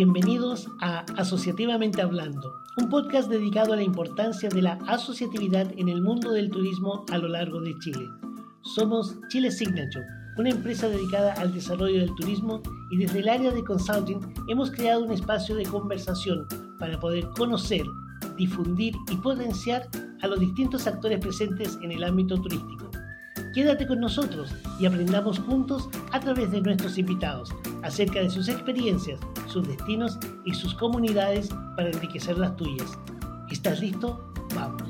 bienvenidos a Asociativamente Hablando, un podcast dedicado a la importancia de la asociatividad en el mundo del turismo a lo largo de Chile. Somos Chile Signature, una empresa dedicada al desarrollo del turismo y desde el área de consulting hemos creado un espacio de conversación para poder conocer, difundir y potenciar a los distintos actores presentes en el ámbito turístico. Quédate con nosotros y aprendamos juntos a través de nuestros invitados acerca de sus experiencias, sus destinos y sus comunidades para enriquecer las tuyas. ¿Estás listo? Vamos.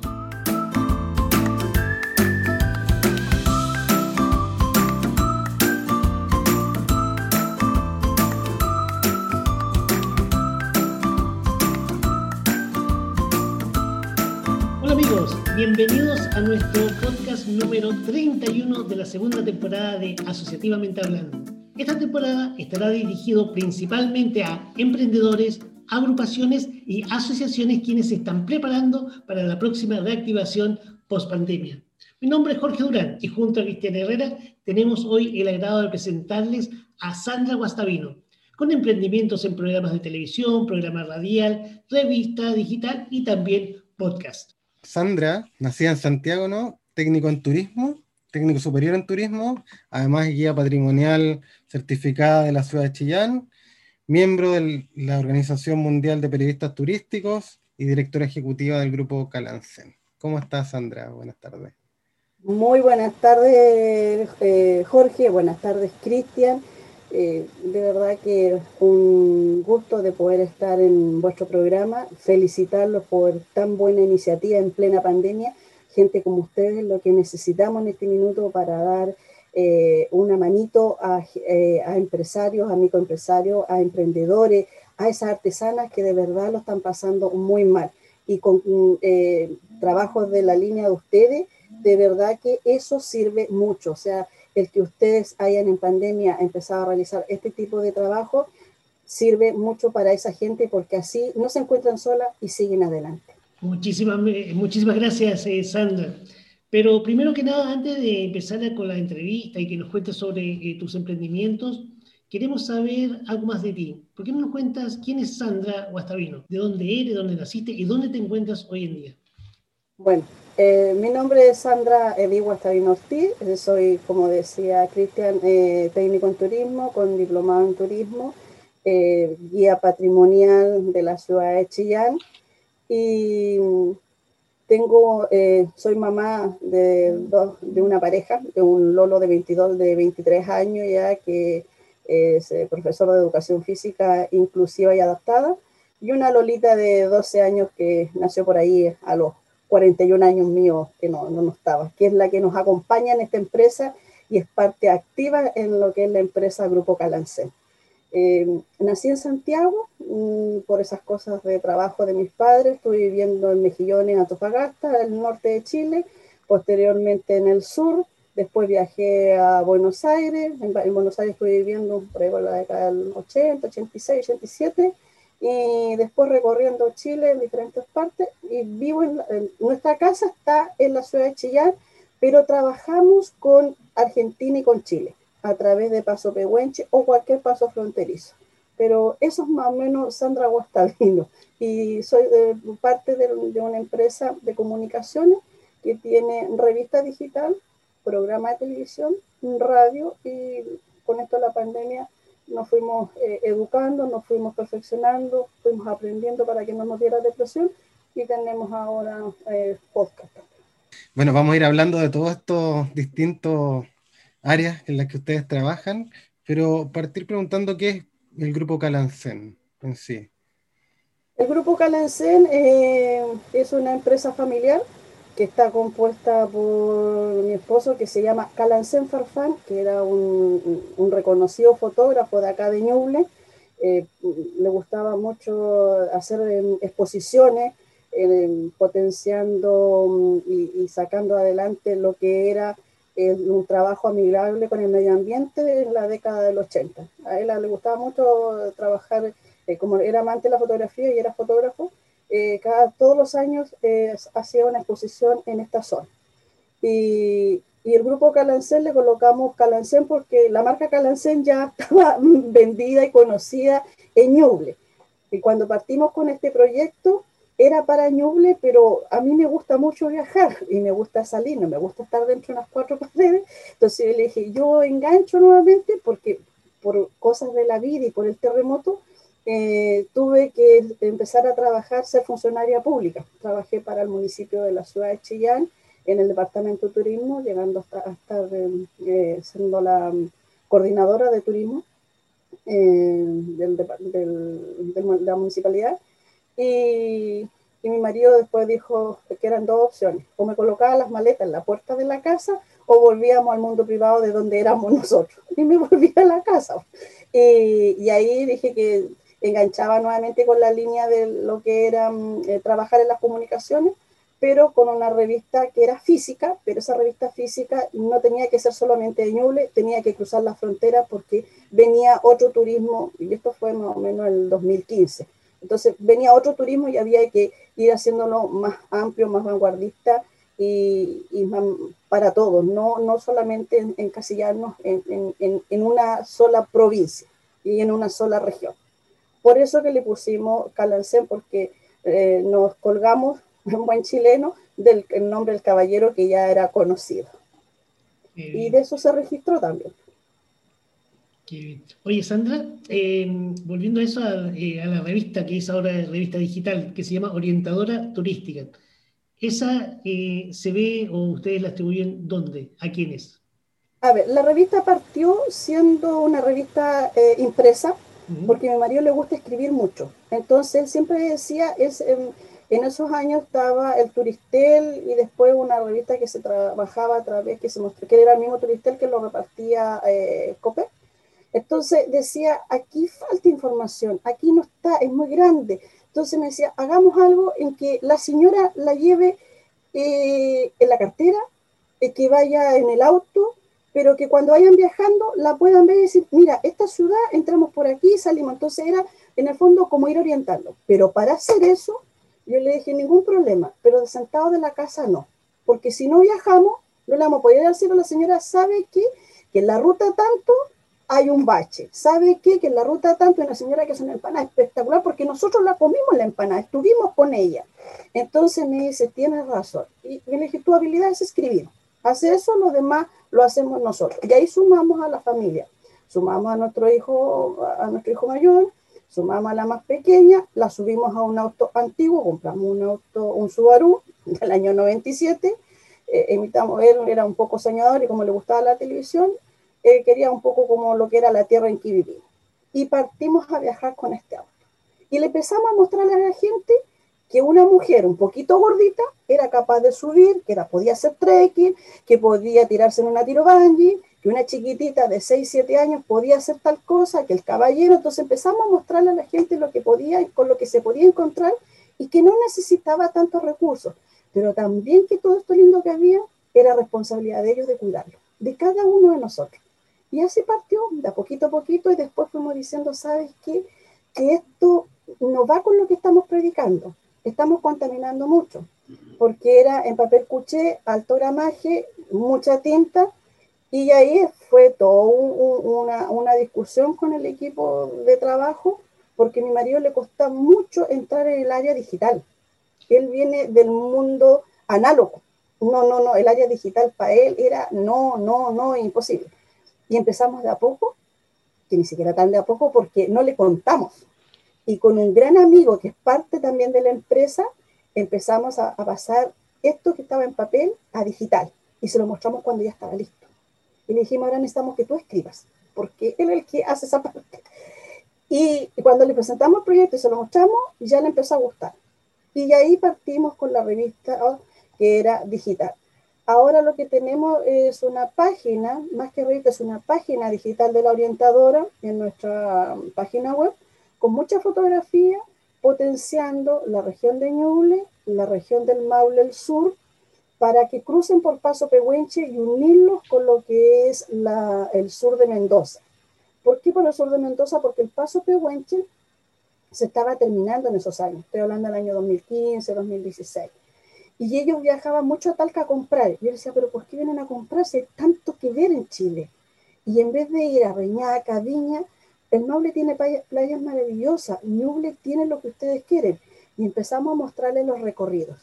Hola amigos, bienvenidos a nuestro podcast número 31 de la segunda temporada de Asociativamente Hablando. Esta temporada estará dirigido principalmente a emprendedores, agrupaciones y asociaciones quienes se están preparando para la próxima reactivación post pandemia. Mi nombre es Jorge Durán y junto a Cristian Herrera tenemos hoy el agrado de presentarles a Sandra Guastavino, con emprendimientos en programas de televisión, programa radial, revista digital y también podcast. Sandra, nacida en Santiago, ¿no? Técnico en turismo, técnico superior en turismo, además guía patrimonial certificada de la ciudad de Chillán, miembro de la Organización Mundial de Periodistas Turísticos y directora ejecutiva del grupo Calancen. ¿Cómo estás, Sandra? Buenas tardes. Muy buenas tardes, eh, Jorge. Buenas tardes, Cristian. Eh, de verdad que un gusto de poder estar en vuestro programa. Felicitarlos por tan buena iniciativa en plena pandemia gente como ustedes, lo que necesitamos en este minuto para dar eh, una manito eh, a, empresarios, a microempresarios, a emprendedores, a esas artesanas que de verdad lo están pasando muy mal. Y con eh, trabajos de la línea de ustedes, de verdad que eso sirve mucho. O sea, el que ustedes hayan en pandemia empezado a realizar este tipo de trabajo sirve mucho para esa gente porque así no se encuentran solas y siguen adelante. Muchísimas, muchísimas gracias, eh, Sandra. Pero primero que nada, antes de empezar con la entrevista y que nos cuentes sobre eh, tus emprendimientos, queremos saber algo más de ti. ¿Por qué no nos cuentas quién es Sandra Guastavino? ¿De dónde eres, dónde naciste y dónde te encuentras hoy en día? Bueno, eh, mi nombre es Sandra Edith Guastavino Ortiz. Soy, como decía Cristian, técnico en turismo, con diplomado en turismo, guía patrimonial de la ciudad de Chillán y tengo, eh, soy mamá de, de una pareja, de un Lolo de 22, de 23 años ya, que es eh, profesor de educación física inclusiva y adaptada, y una Lolita de 12 años que nació por ahí a los 41 años míos, que no, no, no estaba, que es la que nos acompaña en esta empresa y es parte activa en lo que es la empresa Grupo Calancén. Eh, nací en Santiago mm, por esas cosas de trabajo de mis padres. Estuve viviendo en Mejillones, Antofagasta, el norte de Chile, posteriormente en el sur. Después viajé a Buenos Aires. En, Buenos Aires estuve viviendo por ahí por la década del 80, 86, 87. Y después recorriendo Chile en diferentes partes. Y vivo en, en nuestra casa, está en la ciudad de Chillán, pero trabajamos con Argentina y con Chile a través de Paso Pehuenche o cualquier paso fronterizo. Pero eso es más o menos Sandra Guastavino y soy parte de, una empresa de comunicaciones que tiene revista digital, programa de televisión, radio y con esto de la pandemia nos fuimos eh, educando, nos fuimos perfeccionando, fuimos aprendiendo para que no nos diera depresión y tenemos ahora eh, podcast. Bueno, vamos a ir hablando de todos estos distintos áreas en las que ustedes trabajan, pero partir preguntando qué es el grupo Calancén en sí. El grupo Calancén eh, es una empresa familiar que está compuesta por mi esposo que se llama Calancén Farfán, que era un, reconocido fotógrafo de acá de Ñuble. Eh, le gustaba mucho hacer em, exposiciones, em, potenciando mm, y, y, sacando adelante lo que era un trabajo amigable con el medio ambiente en la década del 80. A él le gustaba mucho trabajar, eh, como era amante de la fotografía y era fotógrafo, eh, cada, todos los años hacía una exposición en esta zona. Y, y, el grupo Calancén le colocamos Calancén porque la marca Calancén ya estaba vendida y conocida en Ñuble. Y cuando partimos con este proyecto, era para Ñuble, pero a mí me gusta mucho viajar y me gusta salir, no me gusta estar dentro de unas cuatro paredes. Entonces yo le dije, yo engancho nuevamente porque por cosas de la vida y por el terremoto, eh, tuve que empezar a trabajar, ser funcionaria pública. Trabajé para el municipio de la ciudad de Chillán, en el departamento de turismo, llegando hasta, estar eh, siendo la coordinadora de turismo eh, del, de la municipalidad. Y, y, mi marido después dijo que eran dos opciones, o me colocaba las maletas en la puerta de la casa o volvíamos al mundo privado de donde éramos nosotros. Y me volví a la casa. Y, y ahí dije que enganchaba nuevamente con la línea de lo que era mm, eh, trabajar en las comunicaciones, pero con una revista que era física, pero esa revista física no tenía que ser solamente de Ñuble, tenía que cruzar la frontera porque venía otro turismo, y esto fue más o menos en el 2015 entonces venía otro turismo y había que ir haciéndolo más amplio, más vanguardista y, para todos, no, no solamente encasillarnos en, en, en, una sola provincia y en una sola región. Por eso que le pusimos Calancén, porque eh, nos colgamos, en buen chileno, del nombre del caballero que ya era conocido. Y de eso se registró también. Oye, Sandra, em, volviendo a eso, eh, a, la revista que es ahora revista digital, que se llama Orientadora Turística, ¿esa eh, se ve o ustedes la distribuyen dónde? ¿A quiénes? A ver, la revista partió siendo una revista eh, impresa, porque a mi marido le gusta escribir mucho. Entonces, siempre decía, es, en esos años estaba el Turistel y después una revista que se trabajaba a través, que se mostró, que era el mismo Turistel que lo repartía COPE entonces decía, aquí falta información, aquí no está, es muy grande. Entonces me decía, hagamos algo en que la señora la lleve eh, en la cartera, eh, que vaya en el auto, pero que cuando vayan viajando la puedan ver y decir, mira, esta ciudad, entramos por aquí, salimos. Entonces era en el fondo como ir orientando. Pero para hacer eso, yo le dije, ningún problema, pero de sentado de la casa no, porque si no viajamos, no le vamos a decir a la señora, sabe que, que en la ruta tanto hay un bache. ¿Sabe qué? Que en la ruta tanto hay una señora que hace una empanada espectacular porque nosotros la comimos la empanada, estuvimos con ella. Entonces me dice, tienes razón. Y le dije, tu habilidad es escribir. Hace eso, lo demás lo hacemos nosotros. Y ahí sumamos a la familia. Sumamos a nuestro hijo, a nuestro hijo mayor, sumamos a la más pequeña, la subimos a un auto antiguo, compramos un auto, un Subaru del año 97, eh, imitamos, él era un poco soñador y como le gustaba la televisión, eh, quería un poco como lo que era la tierra en que vivimos. Y partimos a viajar con este auto. Y le empezamos a mostrarle a la gente que una mujer un poquito gordita era capaz de subir, que era, podía hacer trekking, que podía tirarse en una tiro bungee, que una chiquitita de 6, 7 años podía hacer tal cosa, que el caballero, entonces empezamos a mostrarle a la gente lo que podía, con lo que se podía encontrar y que no necesitaba tantos recursos, pero también que todo esto lindo que había era responsabilidad de ellos de cuidarlo, de cada uno de nosotros. Y así partió, de poquito a poquito, y después fuimos diciendo, ¿sabes qué? Que esto no va con lo que estamos predicando. Estamos contaminando mucho, porque era en papel cuché, alto gramaje, mucha tinta, y ahí fue toda una, una, discusión con el equipo de trabajo, porque mi marido le costó mucho entrar en el área digital. Él viene del mundo análogo. No, no, no, el área digital para él era no, no, no, imposible. Y empezamos de a poco, que ni siquiera tan de a poco, porque no le contamos. Y con un gran amigo que es parte también de la empresa, empezamos a, pasar esto que estaba en papel a digital. Y se lo mostramos cuando ya estaba listo. Y le dijimos, ahora necesitamos que tú escribas, porque él es el que hace esa parte. Y, y cuando le presentamos el proyecto y se lo mostramos, ya le empezó a gustar. Y ahí partimos con la revista oh, que era digital. Ahora lo que tenemos es una página, más que revista, es una página digital de la orientadora en nuestra página web, con mucha fotografía, potenciando la región de Ñuble, la región del Maule el Sur, para que crucen por Paso Pehuenche y unirlos con lo que es el sur de Mendoza. ¿Por qué por el sur de Mendoza? Porque el Paso Pehuenche se estaba terminando en esos años, estoy hablando del año 2015, 2016 y ellos viajaban mucho a Talca a comprar. Yo decía, pero ¿por qué vienen a comprar si hay tanto que ver en Chile? Y en vez de ir a Reñaca, Viña, el Maule tiene playas maravillosas, Ñuble tiene lo que ustedes quieren. Y empezamos a mostrarles los recorridos.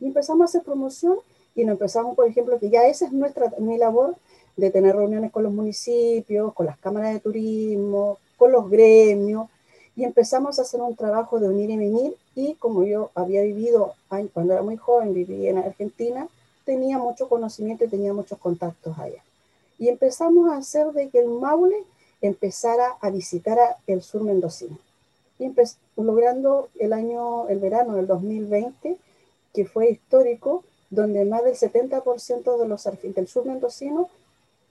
Y empezamos a hacer promoción y nos empezamos, por ejemplo, que ya esa es nuestra, mi labor de tener reuniones con los municipios, con las cámaras de turismo, con los gremios, y empezamos a hacer un trabajo de unir y venir, y como yo había vivido, cuando era muy joven, viví en Argentina, tenía mucho conocimiento y tenía muchos contactos allá. Y empezamos a hacer de que el Maule empezara a visitar el sur mendocino. Y logrando el año, el verano del 2020, que fue histórico, donde más del 70% de los del sur mendocino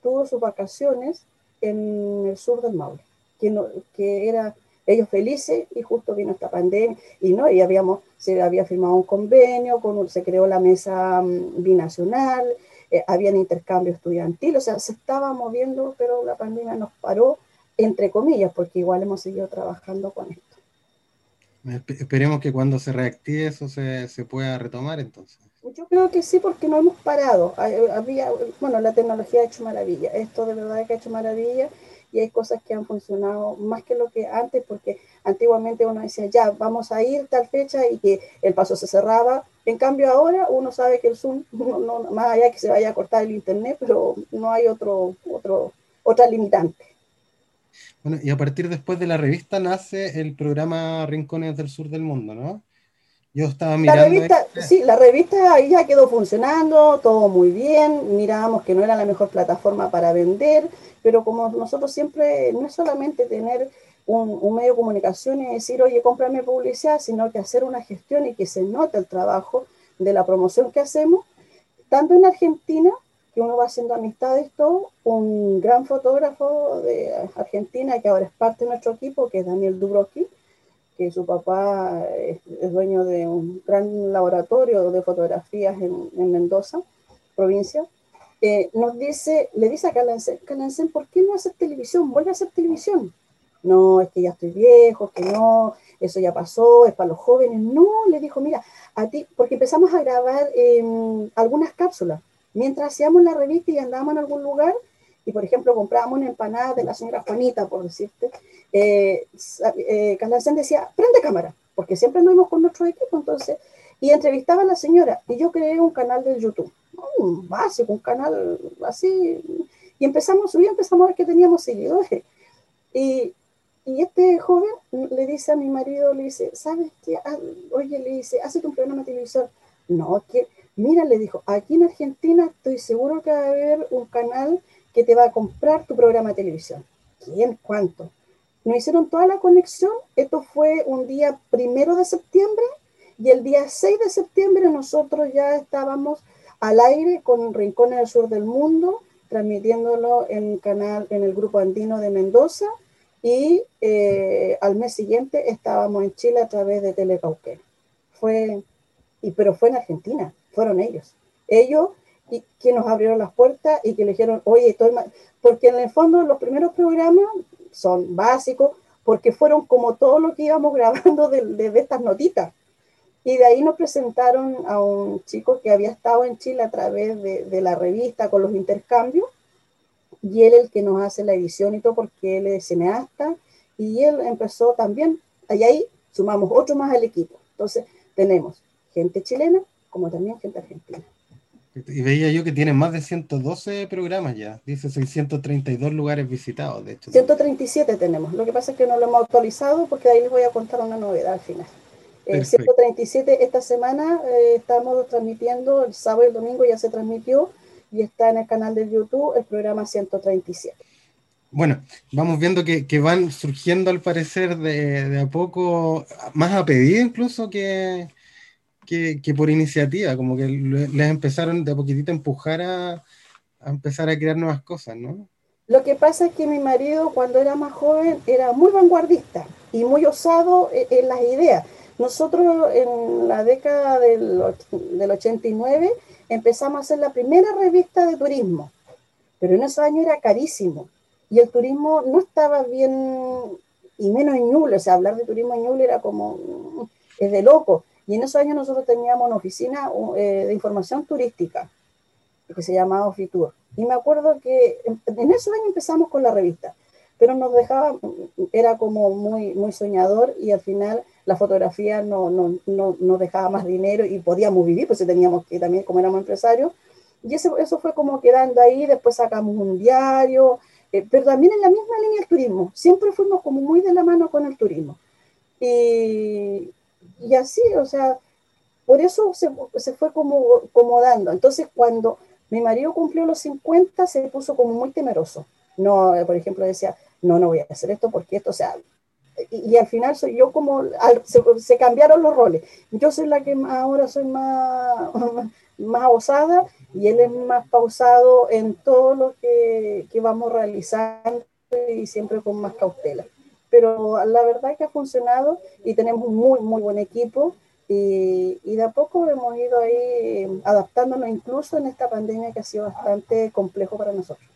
tuvo sus vacaciones en el sur del Maule, que, no, que era ellos felices y justo vino esta pandemia y no, y habíamos, se había firmado un convenio, con, se creó la mesa mm, binacional, eh, habían intercambio estudiantil, o sea, se estaba moviendo, pero la pandemia nos paró, entre comillas, porque igual hemos seguido trabajando con esto. Esperemos que cuando se reactive eso se, se pueda retomar entonces. Yo creo que sí, porque no hemos parado. Había, bueno, la tecnología ha hecho maravilla. Esto de verdad que ha hecho maravilla y hay cosas que han funcionado más que lo que antes, porque antiguamente uno decía, ya, vamos a ir tal fecha y que el paso se cerraba. En cambio ahora uno sabe que el Zoom, no, más allá que se vaya a cortar el Internet, pero no hay otro, otro, otra limitante. Bueno, y a partir después de la revista nace el programa Rincones del Sur del Mundo, ¿no? Yo estaba mirando. La revista, este sí, la revista ahí ya quedó funcionando, todo muy bien. Mirábamos que no era la mejor plataforma para vender, pero como nosotros siempre, no es solamente tener un, medio de comunicación y decir, oye, cómprame publicidad, sino que hacer una gestión y que se note el trabajo de la promoción que hacemos, tanto en Argentina, que uno va haciendo amistades, todo, un gran fotógrafo de Argentina que ahora es parte de nuestro equipo, que es Daniel Dubrovsky, que su papá es, dueño de un gran laboratorio de fotografías en, en Mendoza, provincia, eh, nos dice, le dice a Calancén, ¿por qué no hacer televisión? Vuelve a hacer televisión. No, es que ya estoy viejo, que no, eso ya pasó, es para los jóvenes. No, le dijo, mira, a ti, porque empezamos a grabar em, algunas cápsulas. Mientras hacíamos la revista y andábamos en algún lugar, y por ejemplo comprábamos una empanada de la señora Juanita, por decirte, eh, eh decía, prende cámara, porque siempre nos vimos con nuestro equipo, entonces, y entrevistaba a la señora, y yo creé un canal de YouTube un básico, un canal así, y empezamos a subir, empezamos a ver que teníamos seguidores. Y, y este joven le dice a mi marido, le dice, ¿sabes qué? Ah, oye, le dice, hace un programa de. No, que, mira, le dijo, aquí en Argentina estoy seguro que va a haber un canal que te va a comprar tu programa de televisión. ¿Quién? ¿Cuánto? Nos hicieron toda la conexión. Esto fue un día primero de septiembre y el día 6 de septiembre nosotros ya estábamos al aire con Rincones del Sur del Mundo, transmitiéndolo en, canal, en el Grupo Andino de Mendoza y eh, al mes siguiente estábamos en Chile a través de Telecauquén. Fue, y, pero fue en Argentina, fueron ellos. Ellos y, que nos abrieron las puertas y que le dijeron, oye, estoy porque en el fondo los primeros programas son básicos, porque fueron como todo lo que íbamos grabando de, de estas notitas. Y de ahí nos presentaron a un chico que había estado en Chile a través de, la revista con los intercambios, y él el que nos hace la edición y todo, porque él es cineasta, y él empezó también, y ahí sumamos otro más al equipo. Entonces, tenemos gente chilena como también gente argentina. Y veía yo que tiene más de 112 programas ya, dice 632 lugares visitados, de hecho. 137 tenemos, lo que pasa es que no lo hemos actualizado porque ahí les voy a contar una novedad al final. El 137 esta semana eh, estamos transmitiendo, el sábado y el domingo ya se transmitió y está en el canal de YouTube el programa 137. Bueno, vamos viendo que, van surgiendo al parecer de, a poco, más a pedido incluso que, que, por iniciativa, como que les empezaron de a poquitito a empujar a, a empezar a crear nuevas cosas, ¿no? Lo que pasa es que mi marido cuando era más joven era muy vanguardista y muy osado en las ideas. Nosotros en la década del, 89 empezamos a hacer la primera revista de turismo, pero en esos años era carísimo y el turismo no estaba bien, y menos en Ñuble, o sea, hablar de turismo en Ñuble era como, es de loco. Y en esos años nosotros teníamos una oficina eh, de información turística que se llamaba Ofitur. Y me acuerdo que en, en esos años empezamos con la revista. pero nos dejaba, era como muy, muy soñador y al final la fotografía no, no, no, nos dejaba más dinero y podíamos vivir, pues teníamos que también, como éramos empresarios, y eso, eso fue como quedando ahí, después sacamos un diario, eh, pero también en la misma línea del turismo, siempre fuimos como muy de la mano con el turismo. Y, y así, o sea, por eso se, se fue como, como dando. Entonces, cuando mi marido cumplió los 50, se puso como muy temeroso. No, por ejemplo, decía, no, no voy a hacer esto porque esto, o sea, y, al final soy yo como, se, cambiaron los roles. Yo soy la que ahora soy más, más osada y él es más pausado en todo lo que, que vamos realizando y siempre con más cautela. Pero la verdad es que ha funcionado y tenemos un muy, muy buen equipo y, y, de a poco hemos ido ahí adaptándonos incluso en esta pandemia que ha sido bastante complejo para nosotros.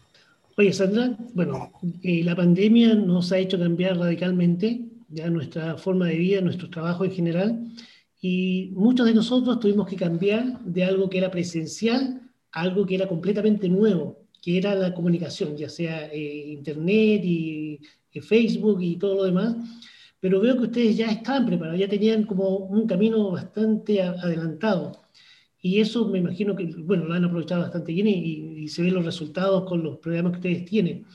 Oye, Sandra, bueno, eh, la pandemia nos ha hecho cambiar radicalmente ya nuestra forma de vida, nuestro trabajo en general, y muchos de nosotros tuvimos que cambiar de algo que era presencial a algo que era completamente nuevo, que era la comunicación, ya sea eh, Internet y Facebook y todo lo demás. Pero veo que ustedes ya estaban preparados, ya tenían como un camino bastante adelantado. Y eso me imagino que, bueno, lo han aprovechado bastante bien y, se ven los resultados con los programas que ustedes tienen.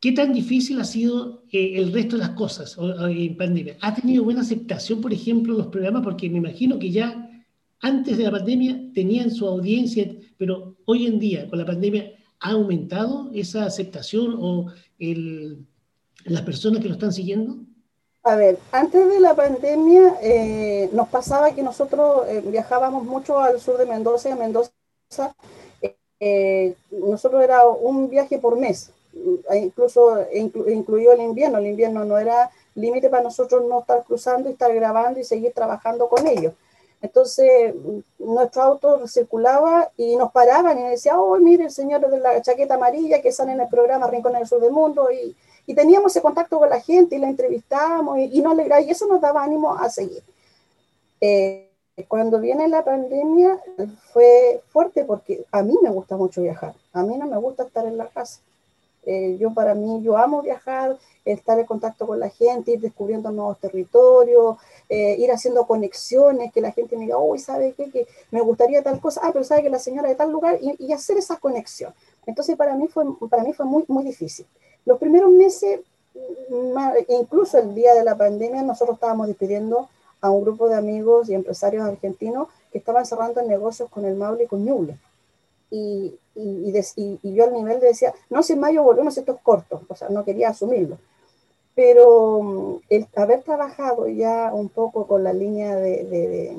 ¿Qué tan difícil ha sido eh, el resto de las cosas en pandemia? ¿Ha tenido buena aceptación, por ejemplo, los programas? Porque me imagino que ya antes de la pandemia tenían su audiencia, pero hoy en día, con la pandemia, ¿ha aumentado esa aceptación o el, las personas que lo están siguiendo? A ver, antes de la pandemia eh, nos pasaba que nosotros eh, viajábamos mucho al sur de Mendoza y a Mendoza eh, nosotros era un viaje por mes, incluso incluyó el invierno, el invierno no era límite para nosotros no estar cruzando y estar grabando y seguir trabajando con ellos. Entonces, nuestro auto circulaba y nos paraban y decían, oh, mire el señor de la chaqueta amarilla que sale en el programa Rincón del Sur del Mundo y, y teníamos ese contacto con la gente y la entrevistábamos y, y, y eso nos daba ánimo a seguir. Eh, cuando viene la pandemia fue fuerte porque a mí me gusta mucho viajar, a mí no me gusta estar en la casa. Eh, yo para mí, yo amo viajar, estar en contacto con la gente, ir descubriendo nuevos territorios, eh, ir haciendo conexiones, que la gente me diga, uy, ¿sabe qué? Que me gustaría tal cosa, ah, pero sabe que la señora de tal lugar, y, hacer esa conexión. Entonces para mí fue, para mí fue muy, muy difícil. Los primeros meses, incluso el día de la pandemia, nosotros estábamos despidiendo a un grupo de amigos y empresarios argentinos que estaban cerrando negocios con el Maule y con Ñuble. Y, y, yo al nivel de decía, no, si en mayo volvemos, esto es corto, o sea, no quería asumirlo. Pero mm, el haber trabajado ya un poco con la línea de, de,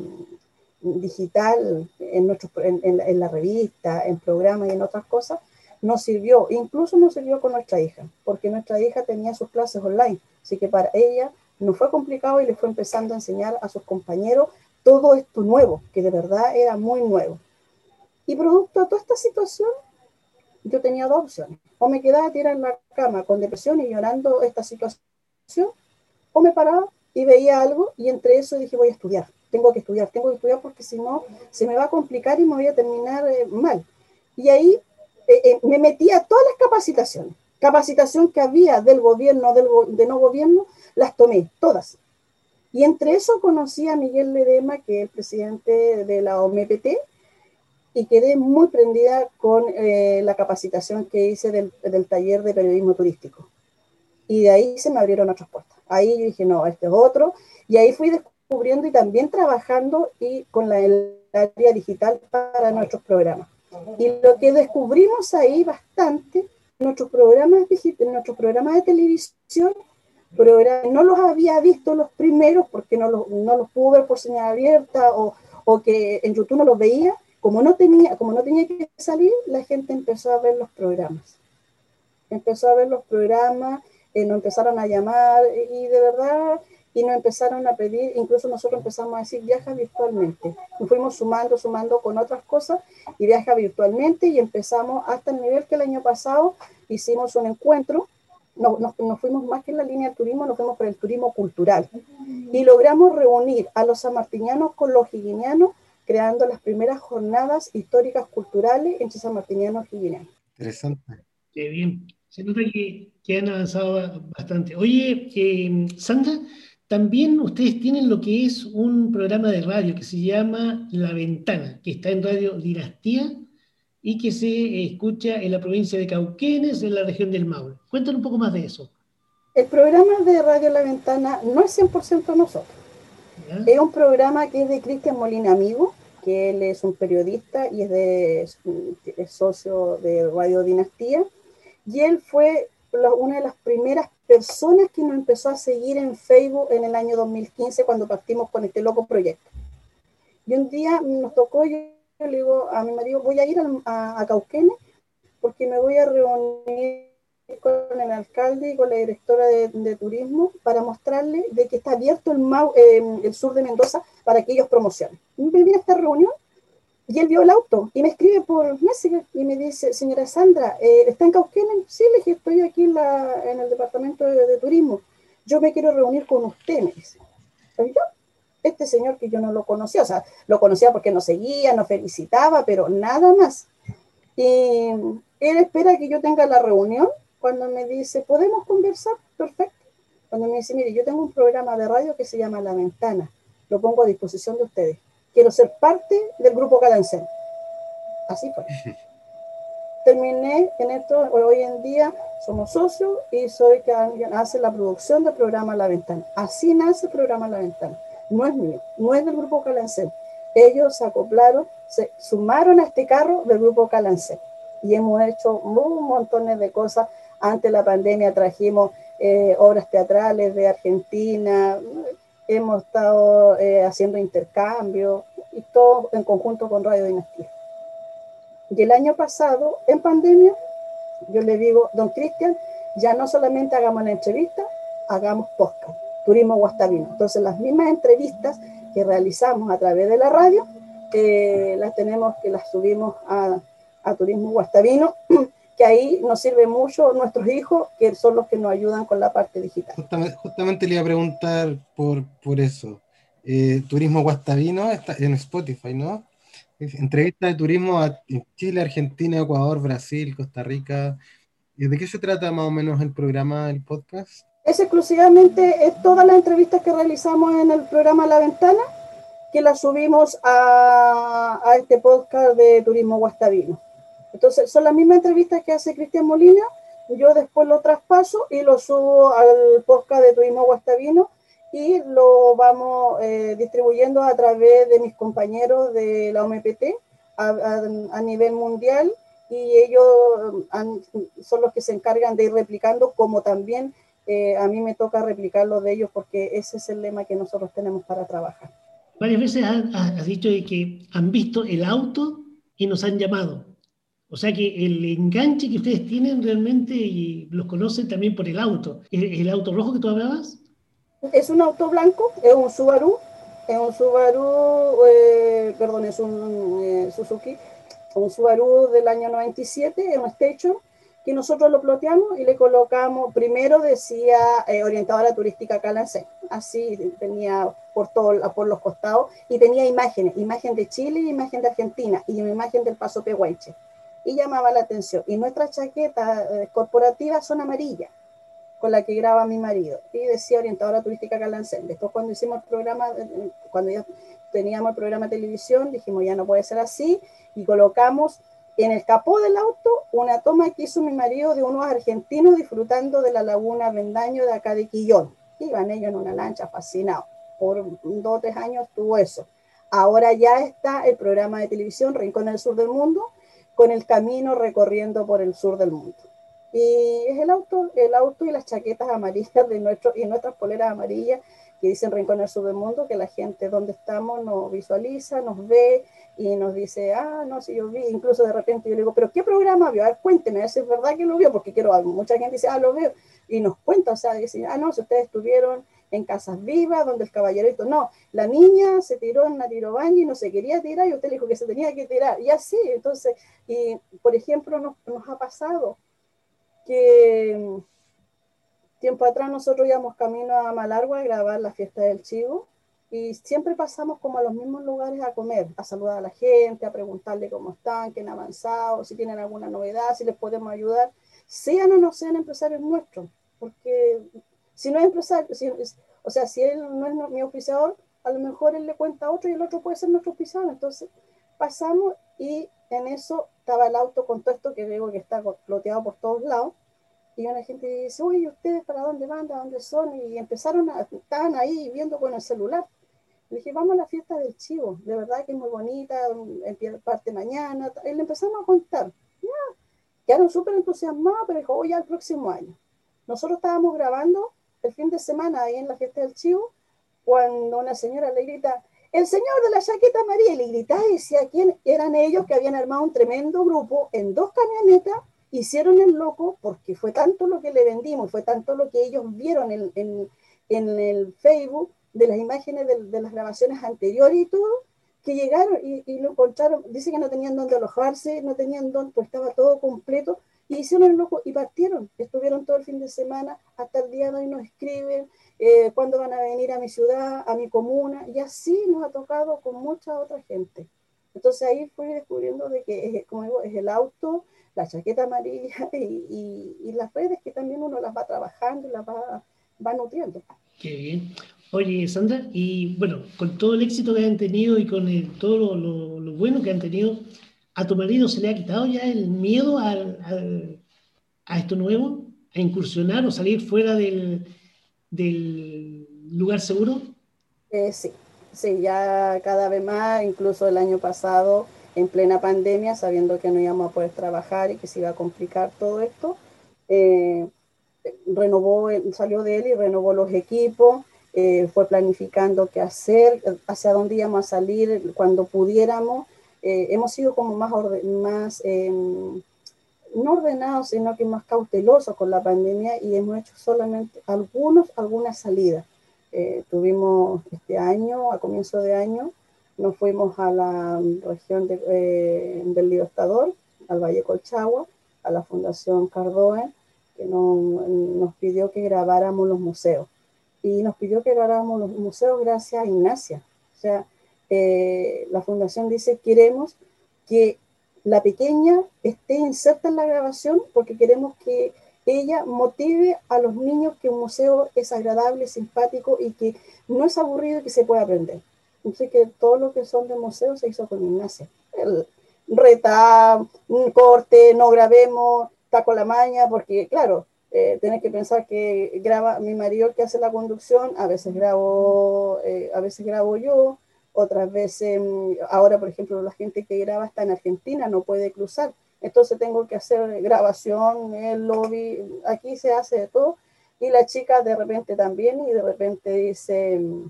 digital en, nuestro, en, en, la revista, en programas y en otras cosas, nos sirvió, incluso nos sirvió con nuestra hija, porque nuestra hija tenía sus clases online, así que para ella no fue complicado y le fue empezando a enseñar a sus compañeros todo esto nuevo, que de verdad era muy nuevo. Y producto de toda esta situación, yo tenía dos opciones. O me quedaba tirada en la cama con depresión y llorando esta situación, o me paraba y veía algo y entre eso dije voy a estudiar, tengo que estudiar, tengo que estudiar porque si no se me va a complicar y me voy a terminar eh, mal. Y ahí eh, eh, me metí a todas las capacitaciones. Capacitación que había del gobierno, del de no gobierno, las tomé, todas. Y entre eso conocí a Miguel Ledema, que es el presidente de la OMPT, y quedé muy prendida con eh, la capacitación que hice del, del, taller de periodismo turístico. Y de ahí se me abrieron otras puertas. Ahí yo dije, no, este es otro. Y ahí fui descubriendo y también trabajando y con la, el área digital para nuestros programas. Y lo que descubrimos ahí bastante, nuestros programas, nuestros programas de televisión, no los había visto los primeros porque no los, no los pude ver por señal abierta o, o, que en YouTube no los veía, como no, tenía, como no tenía que salir, la gente empezó a ver los programas. Empezó a ver los programas, eh, nos empezaron a llamar y de verdad y nos empezaron a pedir, incluso nosotros empezamos a decir viaja virtualmente. Nos fuimos sumando, sumando con otras cosas y viaja virtualmente y empezamos hasta el nivel que el año pasado hicimos un encuentro, no, nos, nos, fuimos más que en la línea del turismo, nos fuimos por el turismo cultural y logramos reunir a los sanmartinianos con los higuinianos creando las primeras jornadas históricas culturales entre sanmartinianos y higuinianos. Interesante. Qué bien. Se nota que, han avanzado bastante. Oye, eh, Sandra, también ustedes tienen lo que es un programa de radio que se llama La Ventana, que está en Radio Dinastía y que se escucha en la provincia de Cauquenes, en la región del Maule. Cuéntanos un poco más de eso. El programa de Radio La Ventana no es 100% nosotros. Es un programa que es de Cristian Molina Amigo, él es un periodista y es, socio de Radio Dinastía. Y él fue una de las primeras personas que nos empezó a seguir en Facebook en el año 2015 cuando partimos con este loco proyecto. Y un día nos tocó, yo le digo a mi marido, voy a ir a, a porque me voy a reunir con el alcalde y con la directora de, turismo para mostrarle de que está abierto el, eh, el sur de Mendoza para que ellos promocionen. Me vine a esta reunión y él vio el auto y me escribe por Messenger y me dice, señora Sandra, eh, ¿está en Cauquenes? Sí, le dije, estoy aquí en, la, en el departamento de, turismo. Yo me quiero reunir con usted, me dice. yo, este señor que yo no lo conocía, o sea, lo conocía porque nos seguía, nos felicitaba, pero nada más. Y él espera que yo tenga la reunión cuando me dice, ¿podemos conversar? Perfecto. Cuando me dice, mire, yo tengo un programa de radio que se llama La Ventana, lo pongo a disposición de ustedes. Quiero ser parte del grupo Calancén. Así fue. Terminé en esto, hoy en día somos socios y soy quien hace la producción del programa La Ventana. Así nace el programa La Ventana. No es mío, no es del grupo Calancén. Ellos se acoplaron, se sumaron a este carro del grupo Calancén y hemos hecho un montón de cosas antes de la pandemia trajimos eh, obras teatrales de Argentina, hemos estado eh, haciendo intercambios y todo en conjunto con Radio Dinastía. Y el año pasado, en pandemia, yo le digo, don Cristian, ya no solamente hagamos la entrevista, hagamos podcast, Turismo Guastavino. Entonces, las mismas entrevistas que realizamos a través de la radio, eh, las tenemos, que las subimos a, a Turismo Guastavino que ahí nos sirve mucho nuestros hijos, que son los que nos ayudan con la parte digital. Justamente, le iba a preguntar por, por eso. Eh, turismo Guastavino está en Spotify, ¿no? Entrevista de turismo a Chile, Argentina, Ecuador, Brasil, Costa Rica. ¿De qué se trata más o menos el programa, el podcast? Es exclusivamente es todas las entrevistas que realizamos en el programa La Ventana, que las subimos a, a este podcast de Turismo Guastavino. Entonces, son las mismas entrevistas que hace Cristian Molina, yo después lo traspaso y lo subo al podcast de Turismo Guastavino y lo vamos eh, distribuyendo a través de mis compañeros de la OMPT a, nivel mundial y ellos son los que se encargan de ir replicando, como también eh, a mí me toca replicar lo de ellos porque ese es el lema que nosotros tenemos para trabajar. Varias veces has, dicho que han visto el auto y nos han llamado. O sea que el enganche que ustedes tienen realmente y los conocen también por el auto. ¿El, auto rojo que tú hablabas? Es un auto blanco, es un Subaru, es un Subaru, eh, perdón, es un eh, Suzuki, un Subaru del año 97, es un Station, que nosotros lo ploteamos y le colocamos, primero decía eh, orientadora turística Calancé, así tenía por, todo, por los costados, y tenía imágenes, imagen de Chile imagen de Argentina, y una imagen del Paso Pehuenche y llamaba la atención. Y nuestras chaquetas eh, corporativas son amarillas, con la que graba mi marido. Y decía orientadora turística Calancén. Después cuando hicimos el programa, eh, eh, cuando ya teníamos el programa de televisión, dijimos ya no puede ser así y colocamos en el capó del auto una toma que hizo mi marido de unos argentinos disfrutando de la laguna Vendaño de acá de Quillón. Iban ellos en una lancha fascinados. Por dos o tres años tuvo eso. Ahora ya está el programa de televisión Rincón del Sur del Mundo, con el camino recorriendo por el sur del mundo. Y es el auto, el auto y las chaquetas amarillas de nuestro, y nuestras poleras amarillas que dicen Rincón del Mundo, que la gente donde estamos nos visualiza, nos ve y nos dice, ah, no, si yo vi, incluso de repente yo le digo, pero ¿qué programa vio? A ver, cuénteme, si es verdad que lo vio, porque quiero, mucha gente dice, ah, lo veo, y nos cuenta, o sea, dice, ah, no, si ustedes estuvieron en Casas Vivas, donde el caballerito, no, la niña se tiró en la tirobaña y no se quería tirar y usted le dijo que se tenía que tirar, y así, entonces, y por ejemplo, nos, nos ha pasado que mm, tiempo atrás nosotros íbamos camino a Malargua a grabar la fiesta del chivo y siempre pasamos como a los mismos lugares a comer, a saludar a la gente, a preguntarle cómo están, qué han avanzado, si tienen alguna novedad, si les podemos ayudar. sean o no sean empresarios nuestros, porque si no es empresario, o sea, si él no es mi auspiciador, a lo mejor él le cuenta a otro y el otro puede ser nuestro auspiciador. Entonces pasamos y en eso estaba el auto con todo esto que veo que está floteado por todos lados. Y una gente dice, oye, ¿ustedes para dónde van? ¿De dónde son? Y empezaron a, estaban ahí viendo con el celular. Le dije, vamos a la fiesta del chivo, de verdad que es muy bonita, parte mañana. Y le empezamos a contar. Ya, quedaron súper entusiasmados, pero dijo, oye, al próximo año. Nosotros estábamos grabando el fin de semana ahí en la fiesta del chivo, cuando una señora le grita, el señor de la chaqueta amarilla, y le gritaba y decía quién eran ellos que habían armado un tremendo grupo en dos camionetas, hicieron el loco, porque fue tanto lo que le vendimos, fue tanto lo que ellos vieron en, el Facebook, de las imágenes de, las grabaciones anteriores y todo, que llegaron y, lo encontraron, dice que no tenían dónde alojarse, no tenían dónde, pues estaba todo completo, y hicieron el loco y partieron, estuvieron todo el fin de semana, hasta el día de hoy nos escriben, eh, cuándo van a venir a mi ciudad, a mi comuna, y así nos ha tocado con mucha otra gente. Entonces ahí fui descubriendo de que, es, como digo, es el auto, la chaqueta amarilla y, y, las redes que también uno las va trabajando y las va, va nutriendo. Qué bien. Oye, Sandra, y bueno, con todo el éxito que han tenido y con todo lo, bueno que han tenido, ¿a tu marido se le ha quitado ya el miedo al, a esto nuevo? ¿A incursionar o salir fuera del, del lugar seguro? Eh, sí, sí, ya cada vez más, incluso el año pasado, en plena pandemia, sabiendo que no íbamos a poder trabajar y que se iba a complicar todo esto, eh, renovó, salió de él y renovó los equipos, eh, fue planificando qué hacer, hacia dónde íbamos a salir cuando pudiéramos. Eh, hemos sido como más, más em, no ordenados, sino que más cautelosos con la pandemia y hemos hecho solamente algunos, algunas salidas. Eh, tuvimos este año, a comienzo de año, nos fuimos a la región del Libertador, al Valle Colchagua, a la Fundación Cardoe, que nos pidió que grabáramos los museos y nos pidió que grabáramos los museos gracias a Ignacia. O sea, eh, la fundación dice, queremos que la pequeña esté inserta en la grabación porque queremos que ella motive a los niños que un museo es agradable, simpático y que no es aburrido y que se puede aprender. Entonces que todo lo que son de museo se hizo con Ignacia. El reta, corte, no grabemos, taco la maña, porque claro, eh, tienes que pensar que graba mi marido que hace la conducción, a veces grabo, eh, a veces grabo yo, otras veces, mm, ahora por ejemplo la gente que graba está en Argentina, no puede cruzar, entonces tengo que hacer grabación, el lobby, aquí se hace de todo, y la chica de repente también, y de repente dice, mm,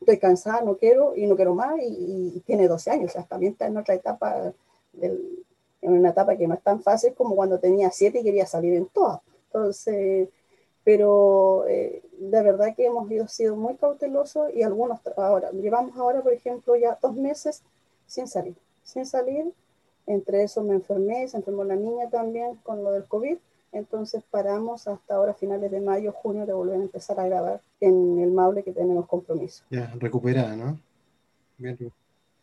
estoy cansada, no quiero, y no quiero más, y, tiene 12 años, o sea, también está en otra etapa, del, en una etapa que no es tan fácil como cuando tenía 7 y quería salir en todas. Entonces, pero eh, de verdad que hemos sido muy cautelosos y algunos ahora, llevamos ahora, por ejemplo, ya dos meses sin salir, sin salir. Entre eso me enfermé, se enfermó la niña también con lo del COVID. Entonces paramos hasta ahora, finales de mayo, junio, de volver a empezar a grabar en el Maule que tenemos compromiso. Ya, recuperada, ¿no? Bien.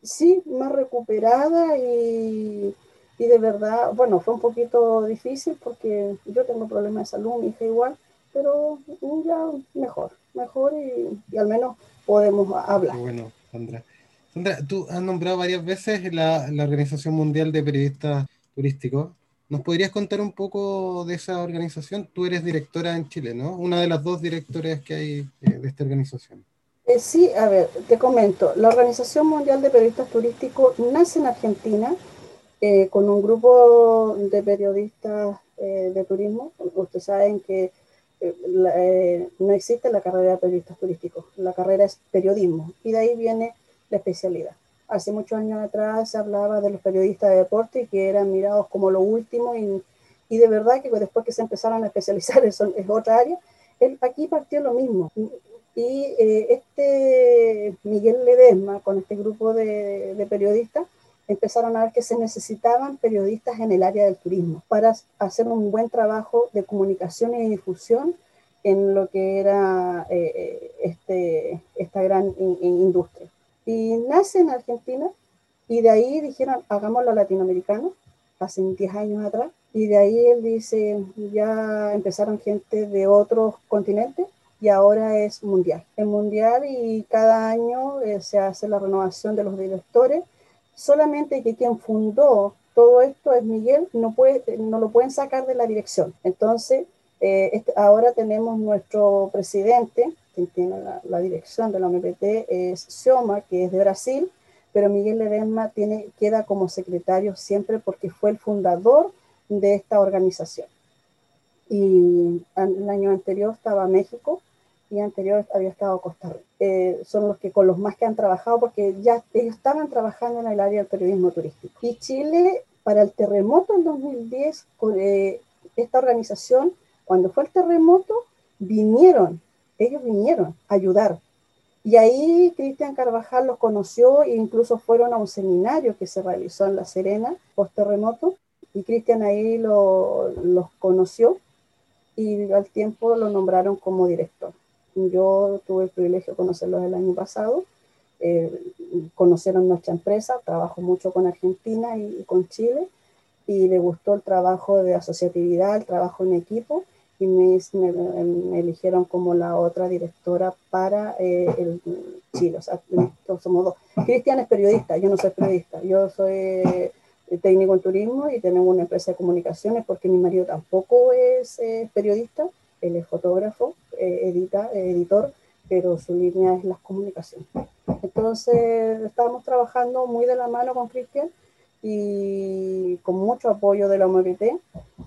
Sí, más recuperada y y de verdad, bueno, fue un poquito difícil porque yo tengo problemas de salud, mi hija igual, pero ya mejor, mejor y, al menos podemos hablar. Bueno, Sandra. Sandra, tú has nombrado varias veces la, la Organización Mundial de Periodistas Turísticos. ¿Nos podrías contar un poco de esa organización? Tú eres directora en Chile, ¿no? Una de las dos directores que hay eh, de esta organización. Eh, sí, a ver, te comento. La Organización Mundial de Periodistas Turísticos nace en Argentina eh, con un grupo de periodistas eh, de turismo. Ustedes saben que eh, no existe la carrera de periodistas turísticos, la carrera es periodismo y de ahí viene la especialidad. Hace muchos años atrás se hablaba de los periodistas de deporte y que eran mirados como lo último y, y de verdad que después que se empezaron a especializar eso es otra área. aquí partió lo mismo. Y este Miguel Ledesma, con este grupo de periodistas, empezaron a ver que se necesitaban periodistas en el área del turismo para hacer un buen trabajo de comunicación y difusión en lo que era eh, eh, este, esta gran industria. Y nace en Argentina y de ahí dijeron, hagámoslo latinoamericano, hace 10 años atrás, Y de ahí él dice, ya empezaron gente de otros continentes y ahora es mundial. Es mundial y cada año eh, se hace la renovación de los directores, solamente que quien fundó todo esto es Miguel, no, puede, no lo pueden sacar de la dirección. Entonces, eh, este, ahora tenemos nuestro presidente, quien tiene la, dirección de la MPT, es Xioma, que es de Brasil, pero Miguel Ledesma tiene, queda como secretario siempre porque fue el fundador de esta organización. Y el año anterior estaba México y anterior había estado Costa Rica. Eh, son los que con los más que han trabajado porque ya ellos estaban trabajando en el área del periodismo turístico. Y Chile, para el terremoto en 2010, con, eh, esta organización, cuando fue el terremoto, vinieron, ellos vinieron a ayudar. Y ahí Cristian Carvajal los conoció e incluso fueron a un seminario que se realizó en La Serena post terremoto y Cristian ahí lo, los conoció y al tiempo lo nombraron como director. Yo tuve el privilegio de conocerlos el año pasado, eh, conocieron nuestra empresa, trabajo mucho con Argentina y, con Chile y le gustó el trabajo de asociatividad, el trabajo en equipo y me, me, eligieron como la otra directora para eh, el Chile. O sea, somos dos. Cristian es periodista, yo no soy periodista, yo soy técnico en turismo y tenemos una empresa de comunicaciones porque mi marido tampoco es periodista, él es fotógrafo, eh, edita, editor, pero su línea es las comunicaciones. Entonces estábamos trabajando muy de la mano con Cristian y con mucho apoyo de la OMPT,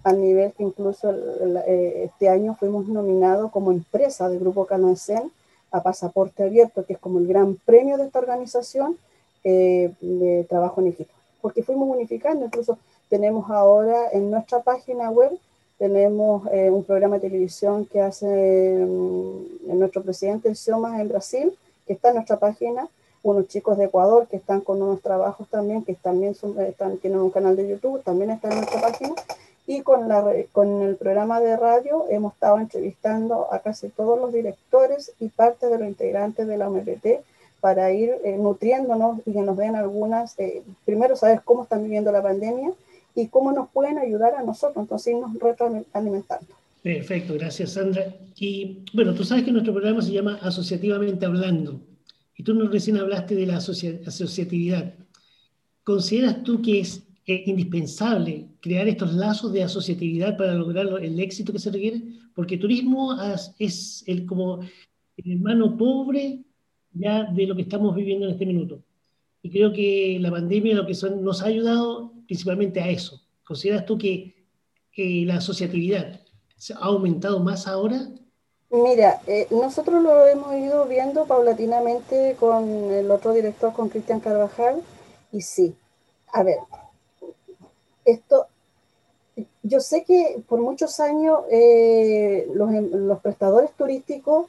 al nivel que incluso eh, este año fuimos nominados como empresa del Grupo Canacen a Pasaporte Abierto, que es como el gran premio de esta organización eh, de trabajo en equipo porque fuimos unificando, incluso tenemos ahora en nuestra página web, tenemos eh, un programa de televisión que hace mm, nuestro presidente Xioma en Brasil, que está en nuestra página, unos chicos de Ecuador que están con unos trabajos también, que también son, están, tienen un canal de YouTube, también está en nuestra página, y con, la, con el programa de radio hemos estado entrevistando a casi todos los directores y parte de los integrantes de la MPT para ir eh, nutriéndonos y que nos den algunas, eh, primero saber cómo están viviendo la pandemia y cómo nos pueden ayudar a nosotros, entonces irnos retroalimentando. Perfecto, gracias Sandra. Y bueno, tú sabes que nuestro programa se llama Asociativamente Hablando y tú nos recién hablaste de la asociatividad. ¿Consideras tú que es eh, indispensable crear estos lazos de asociatividad para lograr el éxito que se requiere? Porque turismo es el, como el hermano pobre ya de lo que estamos viviendo en este minuto. Y creo que la pandemia lo que son, nos ha ayudado principalmente a eso. ¿Consideras tú que la asociatividad ha aumentado más ahora? Mira, eh, nosotros lo hemos ido viendo paulatinamente con el otro director, con Cristian Carvajal, y sí, a ver, esto, yo sé que por muchos años eh, los, los prestadores turísticos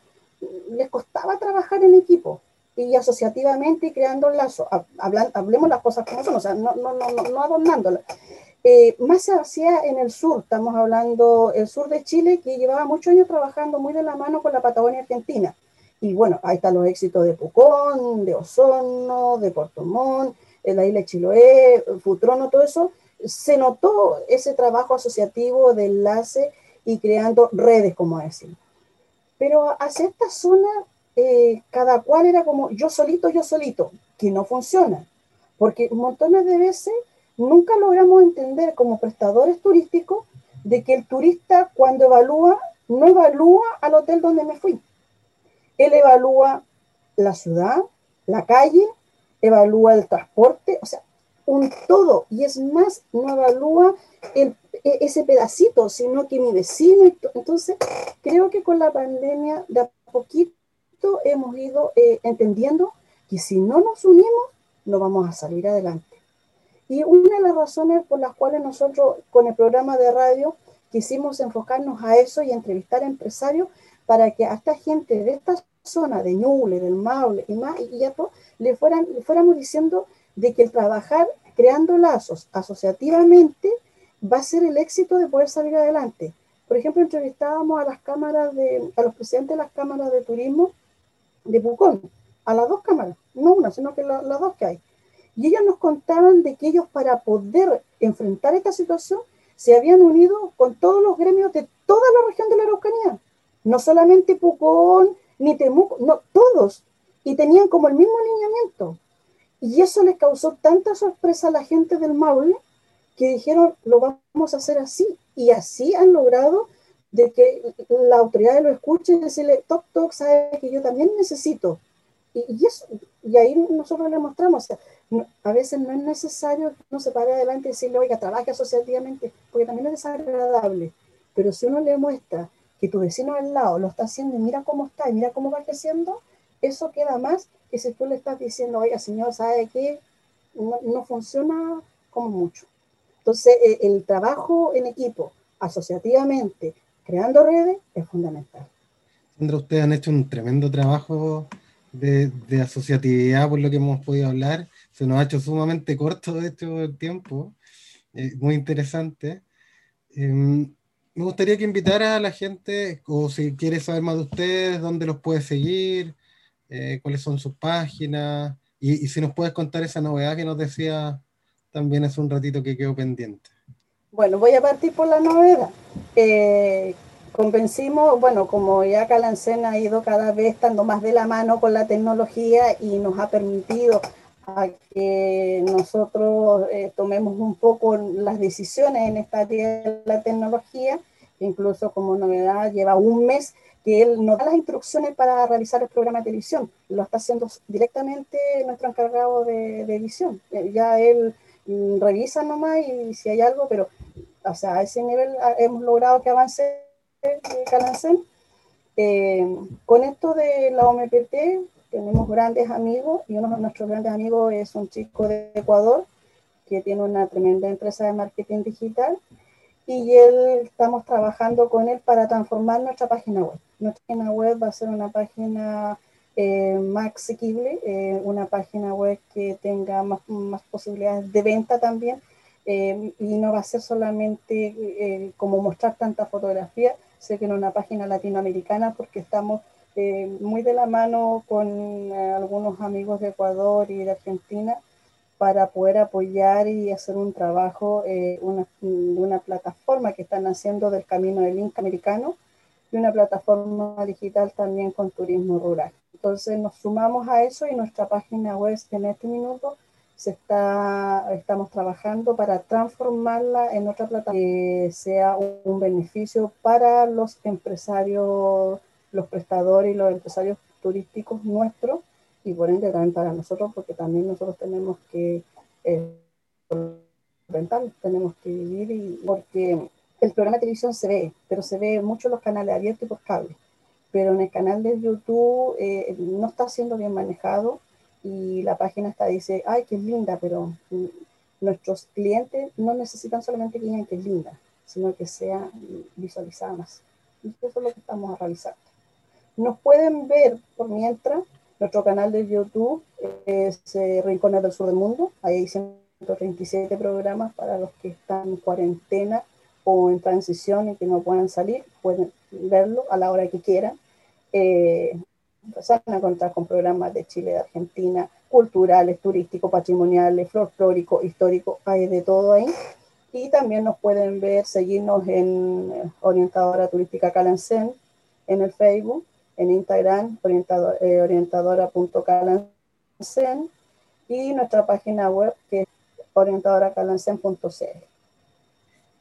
les costaba trabajar en equipo y asociativamente y creando lazos. hablemos las cosas como son, o sea, no, no, no, no adornándolas. Eh, más se hacía en el sur, estamos hablando el sur de Chile, que llevaba muchos años trabajando muy de la mano con la Patagonia Argentina. Y bueno, ahí están los éxitos de Pucón, de Osorno, de Puerto Montt, la isla de Chiloé, Futrono, todo eso. Se notó ese trabajo asociativo de enlace y creando redes, como decimos. Pero hacia esta zona, eh, cada cual era como yo solito, yo solito, que no funciona. Porque montones de veces nunca logramos entender como prestadores turísticos de que el turista cuando evalúa, no evalúa al hotel donde me fui. Él evalúa la ciudad, la calle, evalúa el transporte, o sea, un todo. Y es más, no evalúa e, ese pedacito, sino que mi vecino. Entonces, creo que con la pandemia de a poquito hemos ido eh, entendiendo que si no nos unimos, no vamos a salir adelante. Y una de las razones por las cuales nosotros con el programa de radio quisimos enfocarnos a eso y entrevistar a empresarios para que a esta gente de esta zona de Ñuble, del Maule y más, le, fueran, le fuéramos diciendo de que el trabajar creando lazos asociativamente va a ser el éxito de poder salir adelante. Por ejemplo, entrevistábamos a las cámaras de, a los presidentes de las cámaras de turismo de Pucón, a las dos cámaras, no una, sino que las dos que hay. Y ellos nos contaban de que ellos para poder enfrentar esta situación se habían unido con todos los gremios de toda la región de la Araucanía, no solamente Pucón ni Temuco, no, todos, y tenían como el mismo alineamiento. Y eso les causó tanta sorpresa a la gente del Maule que dijeron, lo vamos a hacer así. Y así han logrado de que la autoridad lo escuche y decirle, toc, toc, sabe que yo también necesito. Y, eso, y ahí nosotros le mostramos, a veces no es necesario que uno se pare adelante y decirle, oiga, trabaje asociativamente, porque también es desagradable. Pero si uno le muestra que tu vecino al lado lo está haciendo y mira cómo está y mira cómo va creciendo, eso queda más que si tú le estás diciendo, oiga, señor, ¿sabe qué? No, no funciona como mucho. Entonces, e, el trabajo en equipo, asociativamente, creando redes, es fundamental. Sandra, ustedes han hecho un tremendo trabajo de, asociatividad, por lo que hemos podido hablar. Se nos ha hecho sumamente corto, de hecho, el tiempo. Eh, muy interesante. Em, me gustaría que invitara a la gente, o si quiere saber más de ustedes, dónde los puede seguir, eh, cuáles son sus páginas, y, y, si nos puedes contar esa novedad que nos decía también hace un ratito que quedó pendiente. Bueno, voy a partir por la novedad. Eh, convencimos, bueno, como ya Calancena ha ido cada vez estando más de la mano con la tecnología y nos ha permitido que nosotros eh, tomemos un poco las decisiones en esta área de la tecnología, incluso como novedad lleva un mes que él nos da las instrucciones para realizar el programa de televisión, lo está haciendo directamente nuestro encargado de, edición, ya él mm, revisa nomás y si hay algo, pero o sea, a ese nivel hemos logrado que avance Calancén. Eh, con esto de la OMPT, tenemos grandes amigos y uno de nuestros grandes amigos es un chico de Ecuador que tiene una tremenda empresa de marketing digital y él estamos trabajando con él para transformar nuestra página web. Nuestra página web va a ser una página eh, más asequible, eh, una página web que tenga más, posibilidades de venta también eh, y no va a ser solamente eh, como mostrar tanta fotografía, sé que en una página latinoamericana porque estamos muy de la mano con algunos amigos de Ecuador y de Argentina para poder apoyar y hacer un trabajo, eh, una, una plataforma que están haciendo del Camino del Inca americano y una plataforma digital también con turismo rural. Entonces nos sumamos a eso y nuestra página web en este minuto se está, estamos trabajando para transformarla en otra plataforma que sea un beneficio para los empresarios los prestadores y los empresarios turísticos nuestros y por ende también para nosotros, porque también nosotros tenemos que eh, tenemos que vivir, y, porque el programa de televisión se ve, pero se ve mucho los canales abiertos y por cable, pero en el canal de YouTube eh, no está siendo bien manejado y la página está dice, ay, qué linda, pero nuestros clientes no necesitan solamente que digan que es linda, sino que sea visualizada más. Y eso es lo que estamos realizando. Nos pueden ver por mientras. Nuestro canal de YouTube es eh, Rincones del Sur del Mundo. Hay 137 programas para los que están en cuarentena o en transición y que no puedan salir. Pueden verlo a la hora que quieran. Eh, van a encontrar con programas de Chile, de Argentina, culturales, turísticos, patrimoniales, folclóricos, históricos, hay de todo ahí. Y también nos pueden ver, seguirnos en Orientadora Turística Calancén en el Facebook en Instagram, orientador, eh, orientadora.calancen y nuestra página web que es orientadoracalancen.cl.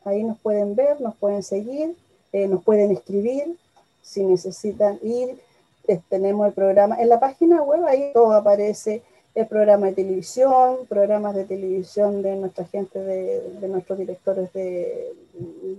Ahí nos pueden ver, nos pueden seguir, eh, nos pueden escribir si necesitan ir. Eh, tenemos el programa. En la página web, ahí todo aparece. El programa de televisión, programas de televisión de nuestra gente, de, de nuestros directores de,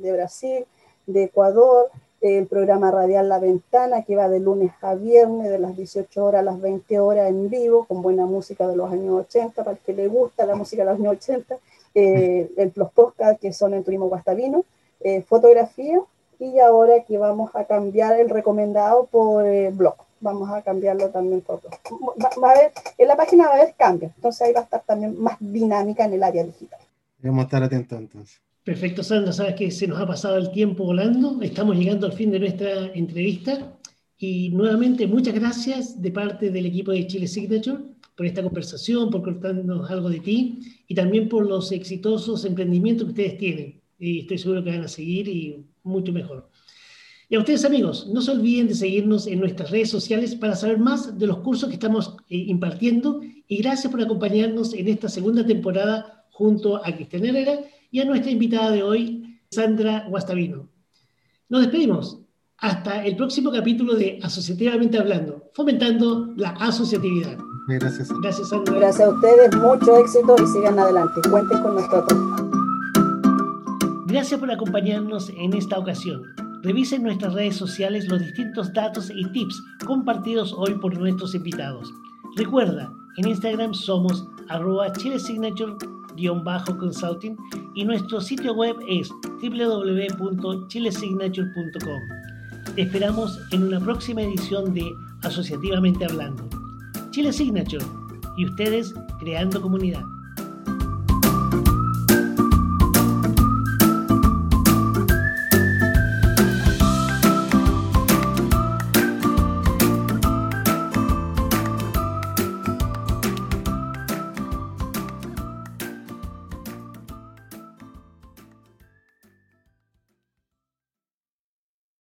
de Brasil, de Ecuador, el programa radial La Ventana, que va de lunes a viernes, de las 18 horas a las 20 horas en vivo, con buena música de los años 80, para el que le gusta la música de los años 80, eh, el, los podcasts que son en Turismo Guastavino, eh, fotografía, y ahora que vamos a cambiar el recomendado por eh, blog, vamos a cambiarlo también por blog. Va, a en la página va a haber cambios, entonces ahí va a estar también más dinámica en el área digital. Vamos a estar atentos entonces. Perfecto, Sandra, sabes que se nos ha pasado el tiempo volando, estamos llegando al fin de nuestra entrevista y nuevamente muchas gracias de parte del equipo de Chile Signature por esta conversación, por contarnos algo de ti y también por los exitosos emprendimientos que ustedes tienen. Y estoy seguro que van a seguir y mucho mejor. Y a ustedes amigos, no se olviden de seguirnos en nuestras redes sociales para saber más de los cursos que estamos eh, impartiendo y gracias por acompañarnos en esta segunda temporada junto a Cristian Herrera y a nuestra invitada de hoy, Sandra Guastavino. Nos despedimos. Hasta el próximo capítulo de Asociativamente Hablando, fomentando la asociatividad. Gracias. Gracias, Sandra. Gracias a ustedes, mucho éxito y sigan adelante. Cuenten con nosotros. Gracias por acompañarnos en esta ocasión. Revisen nuestras redes sociales los distintos datos y tips compartidos hoy por nuestros invitados. Recuerda, en Instagram somos arroba chilesignature-consulting y nuestro sitio web es www.chilesignature.com. Te esperamos en una próxima edición de Asociativamente Hablando. Chile Signature y ustedes creando comunidad.